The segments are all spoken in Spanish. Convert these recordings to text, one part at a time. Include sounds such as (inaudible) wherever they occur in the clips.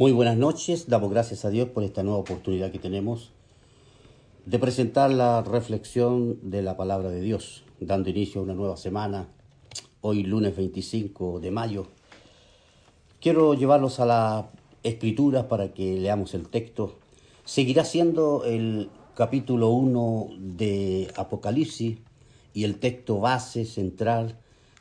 Muy buenas noches, damos gracias a Dios por esta nueva oportunidad que tenemos de presentar la reflexión de la palabra de Dios, dando inicio a una nueva semana, hoy lunes 25 de mayo. Quiero llevarlos a la escritura para que leamos el texto. Seguirá siendo el capítulo 1 de Apocalipsis y el texto base central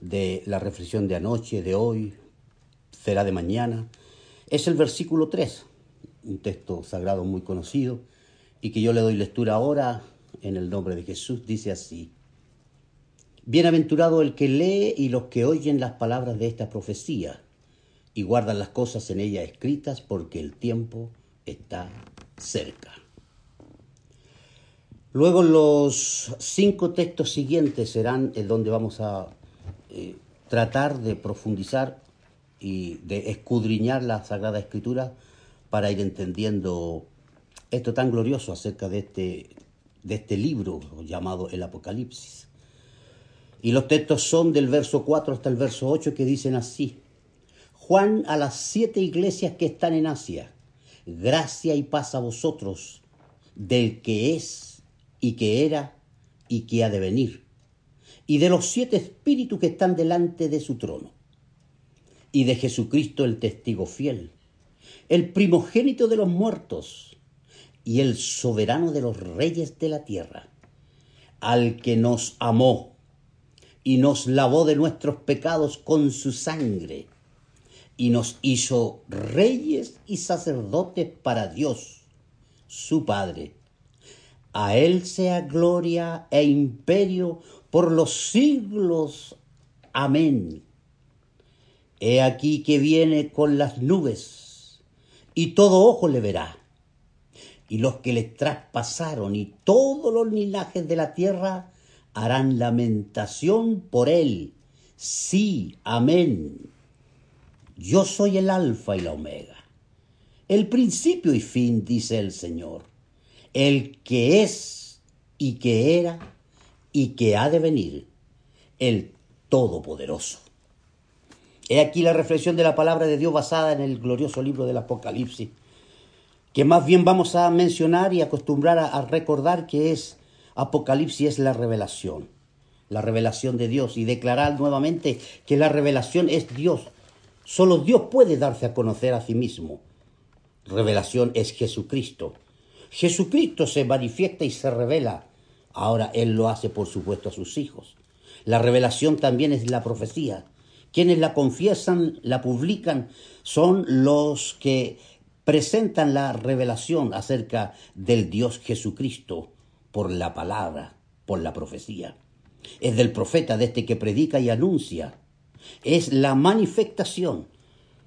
de la reflexión de anoche, de hoy, será de mañana es el versículo 3, un texto sagrado muy conocido y que yo le doy lectura ahora en el nombre de Jesús. Dice así, Bienaventurado el que lee y los que oyen las palabras de esta profecía y guardan las cosas en ella escritas porque el tiempo está cerca. Luego los cinco textos siguientes serán el donde vamos a eh, tratar de profundizar y de escudriñar la Sagrada Escritura para ir entendiendo esto tan glorioso acerca de este, de este libro llamado el Apocalipsis. Y los textos son del verso 4 hasta el verso 8 que dicen así. Juan a las siete iglesias que están en Asia, gracia y paz a vosotros, del que es y que era y que ha de venir, y de los siete espíritus que están delante de su trono y de Jesucristo el testigo fiel, el primogénito de los muertos y el soberano de los reyes de la tierra, al que nos amó y nos lavó de nuestros pecados con su sangre y nos hizo reyes y sacerdotes para Dios, su Padre. A Él sea gloria e imperio por los siglos. Amén. He aquí que viene con las nubes, y todo ojo le verá. Y los que le traspasaron y todos los linajes de la tierra harán lamentación por él. Sí, amén. Yo soy el alfa y la omega, el principio y fin, dice el Señor, el que es y que era y que ha de venir, el Todopoderoso. He aquí la reflexión de la palabra de Dios basada en el glorioso libro del Apocalipsis, que más bien vamos a mencionar y acostumbrar a, recordar que es Apocalipsis es la revelación, la revelación de Dios y declarar nuevamente que la revelación es Dios. Solo Dios puede darse a conocer a sí mismo. Revelación es Jesucristo. Jesucristo se manifiesta y se revela. Ahora Él lo hace, por supuesto, a sus hijos. La revelación también es la profecía. Quienes la confiesan, la publican, son los que presentan la revelación acerca del Dios Jesucristo por la palabra, por la profecía. Es del profeta, de este que predica y anuncia. Es la manifestación.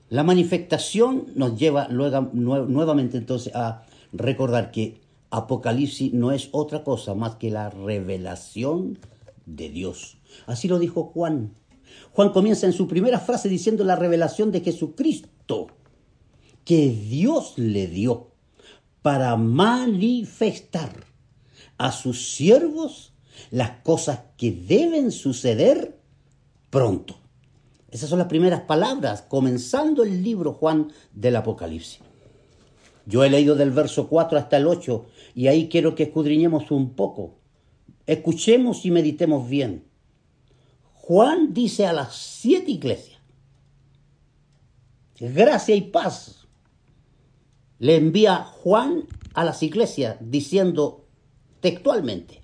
La manifestación nos lleva luego, nuevamente entonces a recordar que Apocalipsis no es otra cosa más que la revelación de Dios. Así lo dijo Juan Juan comienza en su primera frase diciendo la revelación de Jesucristo que Dios le dio para manifestar a sus siervos las cosas que deben suceder pronto. Esas son las primeras palabras, comenzando el libro Juan del Apocalipsis. Yo he leído del verso 4 hasta el 8 y ahí quiero que escudriñemos un poco. Escuchemos y meditemos bien. Juan dice a las siete iglesias, gracia y paz. Le envía Juan a las iglesias diciendo textualmente,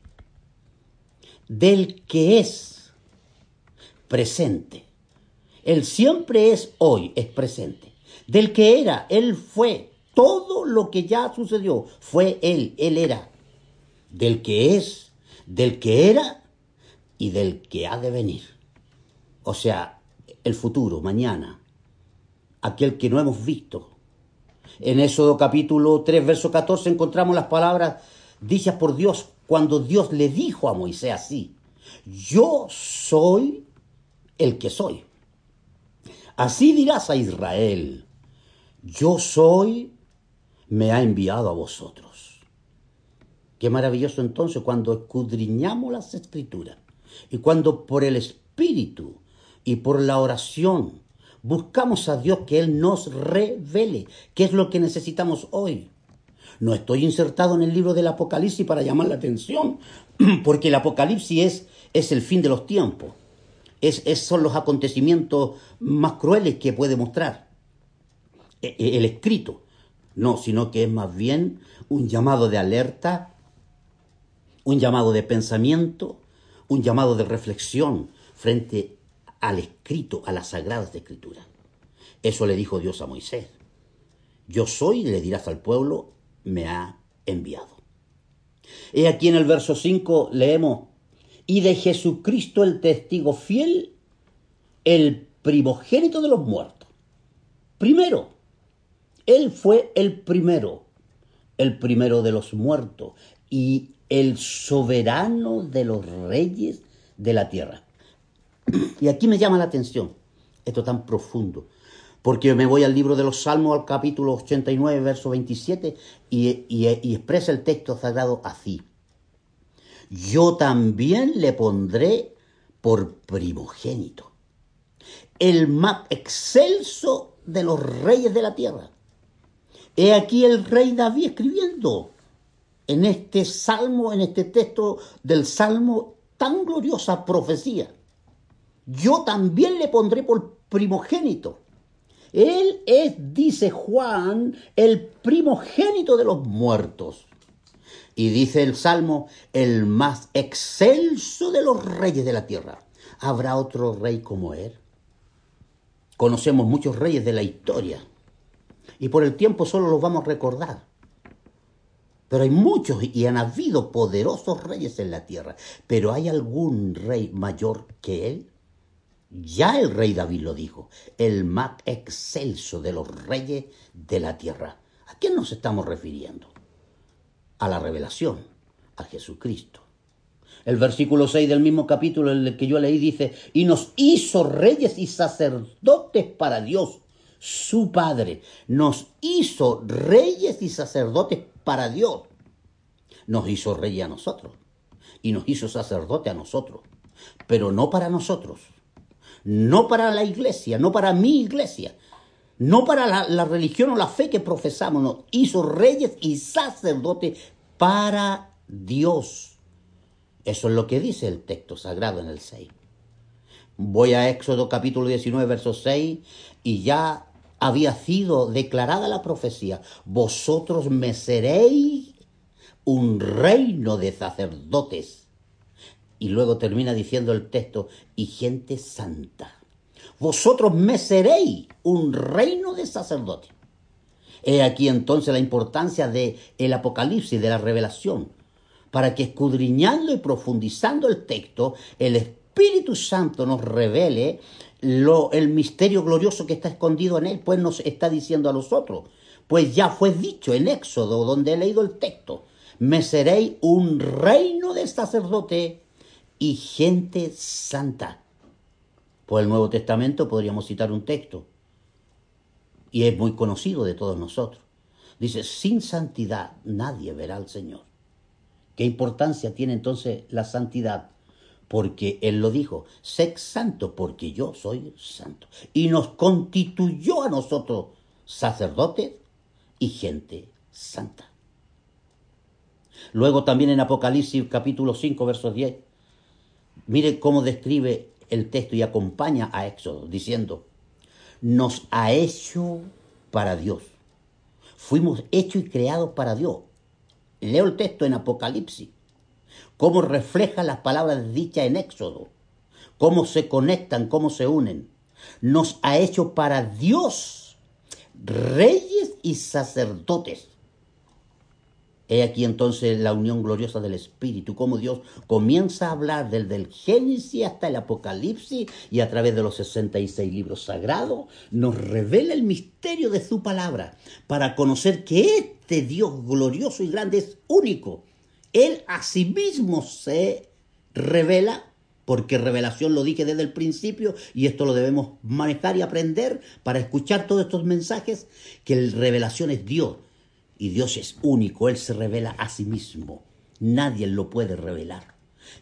del que es presente. Él siempre es hoy, es presente. Del que era, Él fue. Todo lo que ya sucedió fue Él, Él era. Del que es, del que era y del que ha de venir. O sea, el futuro, mañana. aquel que no hemos visto. En Éxodo capítulo 3, verso 14 encontramos las palabras dichas por Dios cuando Dios le dijo a Moisés así, yo soy el que soy. Así dirás a Israel, yo soy, me ha enviado a vosotros. Qué maravilloso entonces cuando escudriñamos las escrituras y cuando por el Espíritu y por la oración buscamos a Dios que Él nos revele qué es lo que necesitamos hoy. No estoy insertado en el libro del Apocalipsis para llamar la atención, (clears throat) porque el Apocalipsis es, es el fin de los tiempos es, son los acontecimientos más crueles que puede mostrar e, e, el escrito. No, sino que es más bien un llamado de alerta, un llamado de pensamiento, un llamado de reflexión frente al escrito, a las sagradas escrituras. Eso le dijo Dios a Moisés. Yo soy, le dirás al pueblo, me ha enviado. He aquí en el verso 5 leemos, y de Jesucristo el testigo fiel, el primogénito de los muertos. Primero, Él fue el primero, el primero de los muertos y el soberano de los reyes de la tierra. Y aquí me llama la atención esto tan profundo, porque me voy al libro de los Salmos, al capítulo 89, verso 27, y, y expresa el texto sagrado así yo también le pondré por primogénito, el más excelso de los reyes de la tierra. He aquí el rey David escribiendo en este salmo, en este texto del salmo, tan gloriosa profecía. Yo también le pondré por primogénito. Él es, dice Juan, el primogénito de los muertos y dice el Salmo, el más excelso de los reyes de la tierra. ¿Habrá otro rey como él? Conocemos muchos reyes de la historia y por el tiempo solo los vamos a recordar. Pero hay muchos y han habido poderosos reyes en la tierra. Pero ¿hay algún rey mayor que él? Ya el rey David lo dijo, el más excelso de los reyes de la tierra. ¿A quién nos estamos refiriendo? a la revelación, a Jesucristo. El versículo 6 del mismo capítulo en el que yo leí dice, y nos hizo reyes y sacerdotes para Dios, su Padre. Nos hizo reyes y sacerdotes para Dios. Nos hizo reyes a nosotros y nos hizo sacerdote a nosotros, pero no para nosotros, no para la iglesia, no para mi iglesia, no para la, religión o la fe que profesamos, nos hizo reyes y sacerdotes para Dios. Eso es lo que dice el texto sagrado en el 6. Voy a Éxodo capítulo 19, verso 6, y ya había sido declarada la profecía, vosotros me seréis un reino de sacerdotes. Y luego termina diciendo el texto, y gente santa vosotros me seréis un reino de sacerdotes. He aquí entonces la importancia de el Apocalipsis, de la revelación, para que escudriñando y profundizando el texto, el Espíritu Santo nos revele lo, el misterio glorioso que está escondido en él, pues nos está diciendo a nosotros, pues ya fue dicho en Éxodo, donde he leído el texto, me seréis un reino de sacerdote y gente santa. Por el Nuevo Testamento podríamos citar un texto, y es muy conocido de todos nosotros. Dice, sin santidad nadie verá al Señor. ¿Qué importancia tiene entonces la santidad? Porque Él lo dijo, sé santo porque yo soy santo. Y nos constituyó a nosotros sacerdotes y gente santa. Luego también en Apocalipsis capítulo 5, verso 10, mire cómo describe el texto y acompaña a Éxodo diciendo, nos ha hecho para Dios. Fuimos hechos y creados para Dios. Leo el texto en Apocalipsis, cómo refleja las palabras dichas en Éxodo, cómo se conectan, cómo se unen. Nos ha hecho para Dios reyes y sacerdotes. He aquí entonces la unión gloriosa del Espíritu, como Dios comienza a hablar desde el Génesis hasta el Apocalipsis y a través de los 66 libros sagrados, nos revela el misterio de su palabra para conocer que este Dios glorioso y grande es único. Él a sí mismo se revela porque revelación lo dije desde el principio y esto lo debemos manejar y aprender para escuchar todos estos mensajes, que revelación es Dios y Dios es único, Él se revela a sí mismo. Nadie lo puede revelar.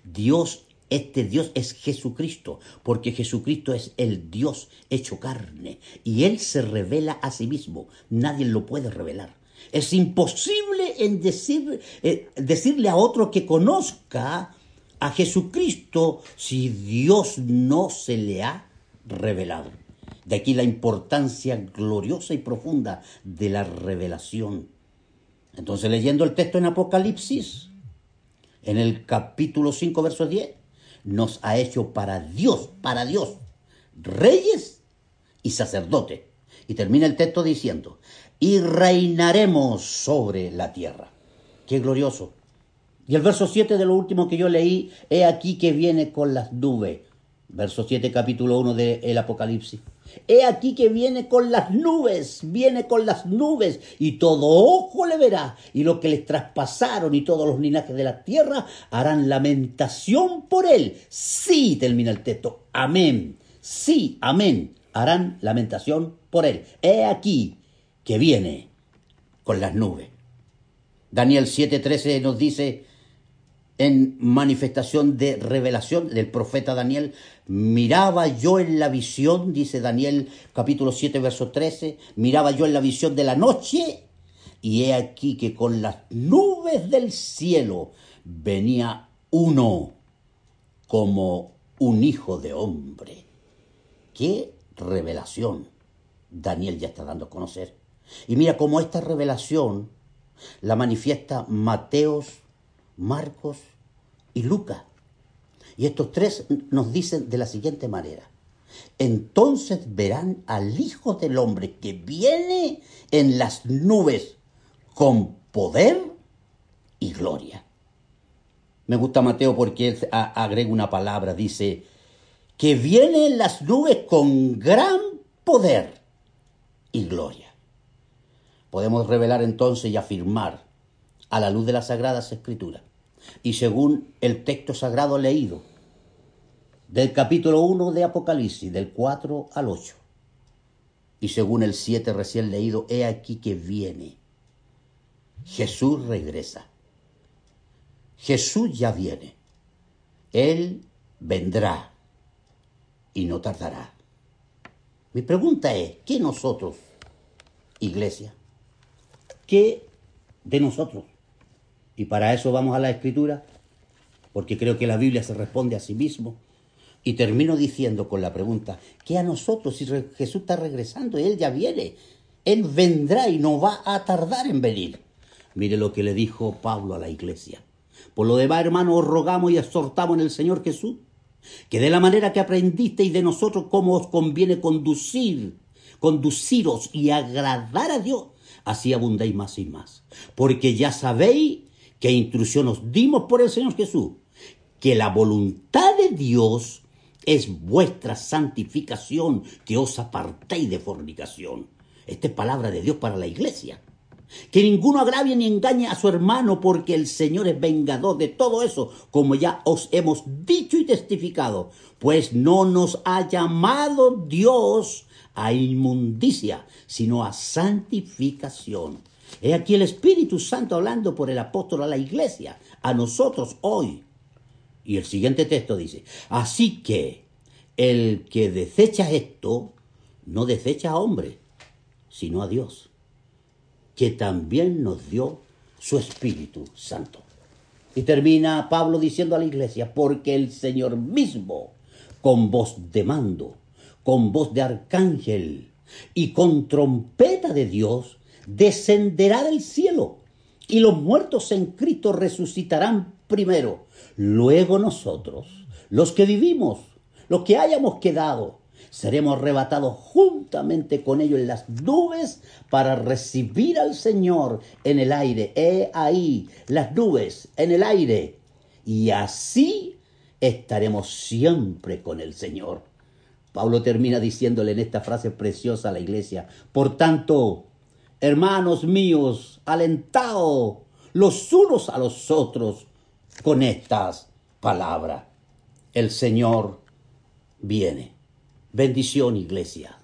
Dios, este Dios es Jesucristo, porque Jesucristo es el Dios hecho carne y Él se revela a sí mismo. Nadie lo puede revelar. Es imposible en eh, decirle a otro que conozca a Jesucristo si Dios no se le ha revelado. De aquí la importancia gloriosa y profunda de la revelación entonces leyendo el texto en Apocalipsis, en el capítulo 5, verso 10, nos ha hecho para Dios, para Dios, reyes y sacerdotes. Y termina el texto diciendo, y reinaremos sobre la tierra. Qué glorioso. Y el verso 7 de lo último que yo leí, he aquí que viene con las nubes. Verso 7, capítulo 1 del Apocalipsis. He aquí que viene con las nubes, viene con las nubes, y todo ojo le verá, y lo que les traspasaron y todos los linajes de la tierra harán lamentación por él. Sí, termina el texto, amén, sí, amén, harán lamentación por él. He aquí que viene con las nubes. Daniel 7:13 nos dice, en manifestación de revelación del profeta Daniel, miraba yo en la visión, dice Daniel capítulo 7, verso 13, miraba yo en la visión de la noche, y he aquí que con las nubes del cielo venía uno como un hijo de hombre. ¡Qué revelación! Daniel ya está dando a conocer. Y mira cómo esta revelación la manifiesta Mateos Marcos y Lucas. Y estos tres nos dicen de la siguiente manera. Entonces verán al Hijo del Hombre que viene en las nubes con poder y gloria. Me gusta Mateo porque él agrega una palabra, dice, que viene en las nubes con gran poder y gloria. Podemos revelar entonces y afirmar a la luz de las Sagradas Escrituras y según el texto sagrado leído del capítulo 1 de Apocalipsis, del 4 al 8, y según el 7 recién leído, he aquí que viene. Jesús regresa. Jesús ya viene. Él vendrá y no tardará. Mi pregunta es, ¿qué nosotros, iglesia? ¿Qué de nosotros? Y para eso vamos a la escritura, porque creo que la Biblia se responde a sí mismo. Y termino diciendo con la pregunta, ¿qué a nosotros si Jesús está regresando? Él ya viene. Él vendrá y no va a tardar en venir. Mire lo que le dijo Pablo a la iglesia. Por lo demás, hermanos, os rogamos y exhortamos en el Señor Jesús, que de la manera que aprendisteis de nosotros cómo os conviene conducir, conduciros y agradar a Dios, así abundéis más y más. Porque ya sabéis qué instrucción nos dimos por el Señor Jesús, que la voluntad de Dios es vuestra santificación, que os apartéis de fornicación. Esta es palabra de Dios para la iglesia. Que ninguno agravie ni engañe a su hermano, porque el Señor es vengador de todo eso, como ya os hemos dicho y testificado, pues no nos ha llamado Dios a inmundicia, sino a santificación. He aquí el Espíritu Santo hablando por el apóstol a la iglesia, a nosotros hoy. Y el siguiente texto dice, así que el que desecha esto, no desecha a hombre, sino a Dios, que también nos dio su Espíritu Santo. Y termina Pablo diciendo a la iglesia, porque el Señor mismo, con voz de mando, con voz de arcángel y con trompeta de Dios, descenderá del cielo y los muertos en Cristo resucitarán primero. Luego nosotros, los que vivimos, los que hayamos quedado, seremos arrebatados juntamente con ellos en las nubes para recibir al Señor en el aire. He ahí las nubes en el aire. Y así estaremos siempre con el Señor. Pablo termina diciéndole en esta frase preciosa a la iglesia, por tanto, hermanos míos, alentaos los unos a los otros con estas palabras. El Señor viene. Bendición, iglesia.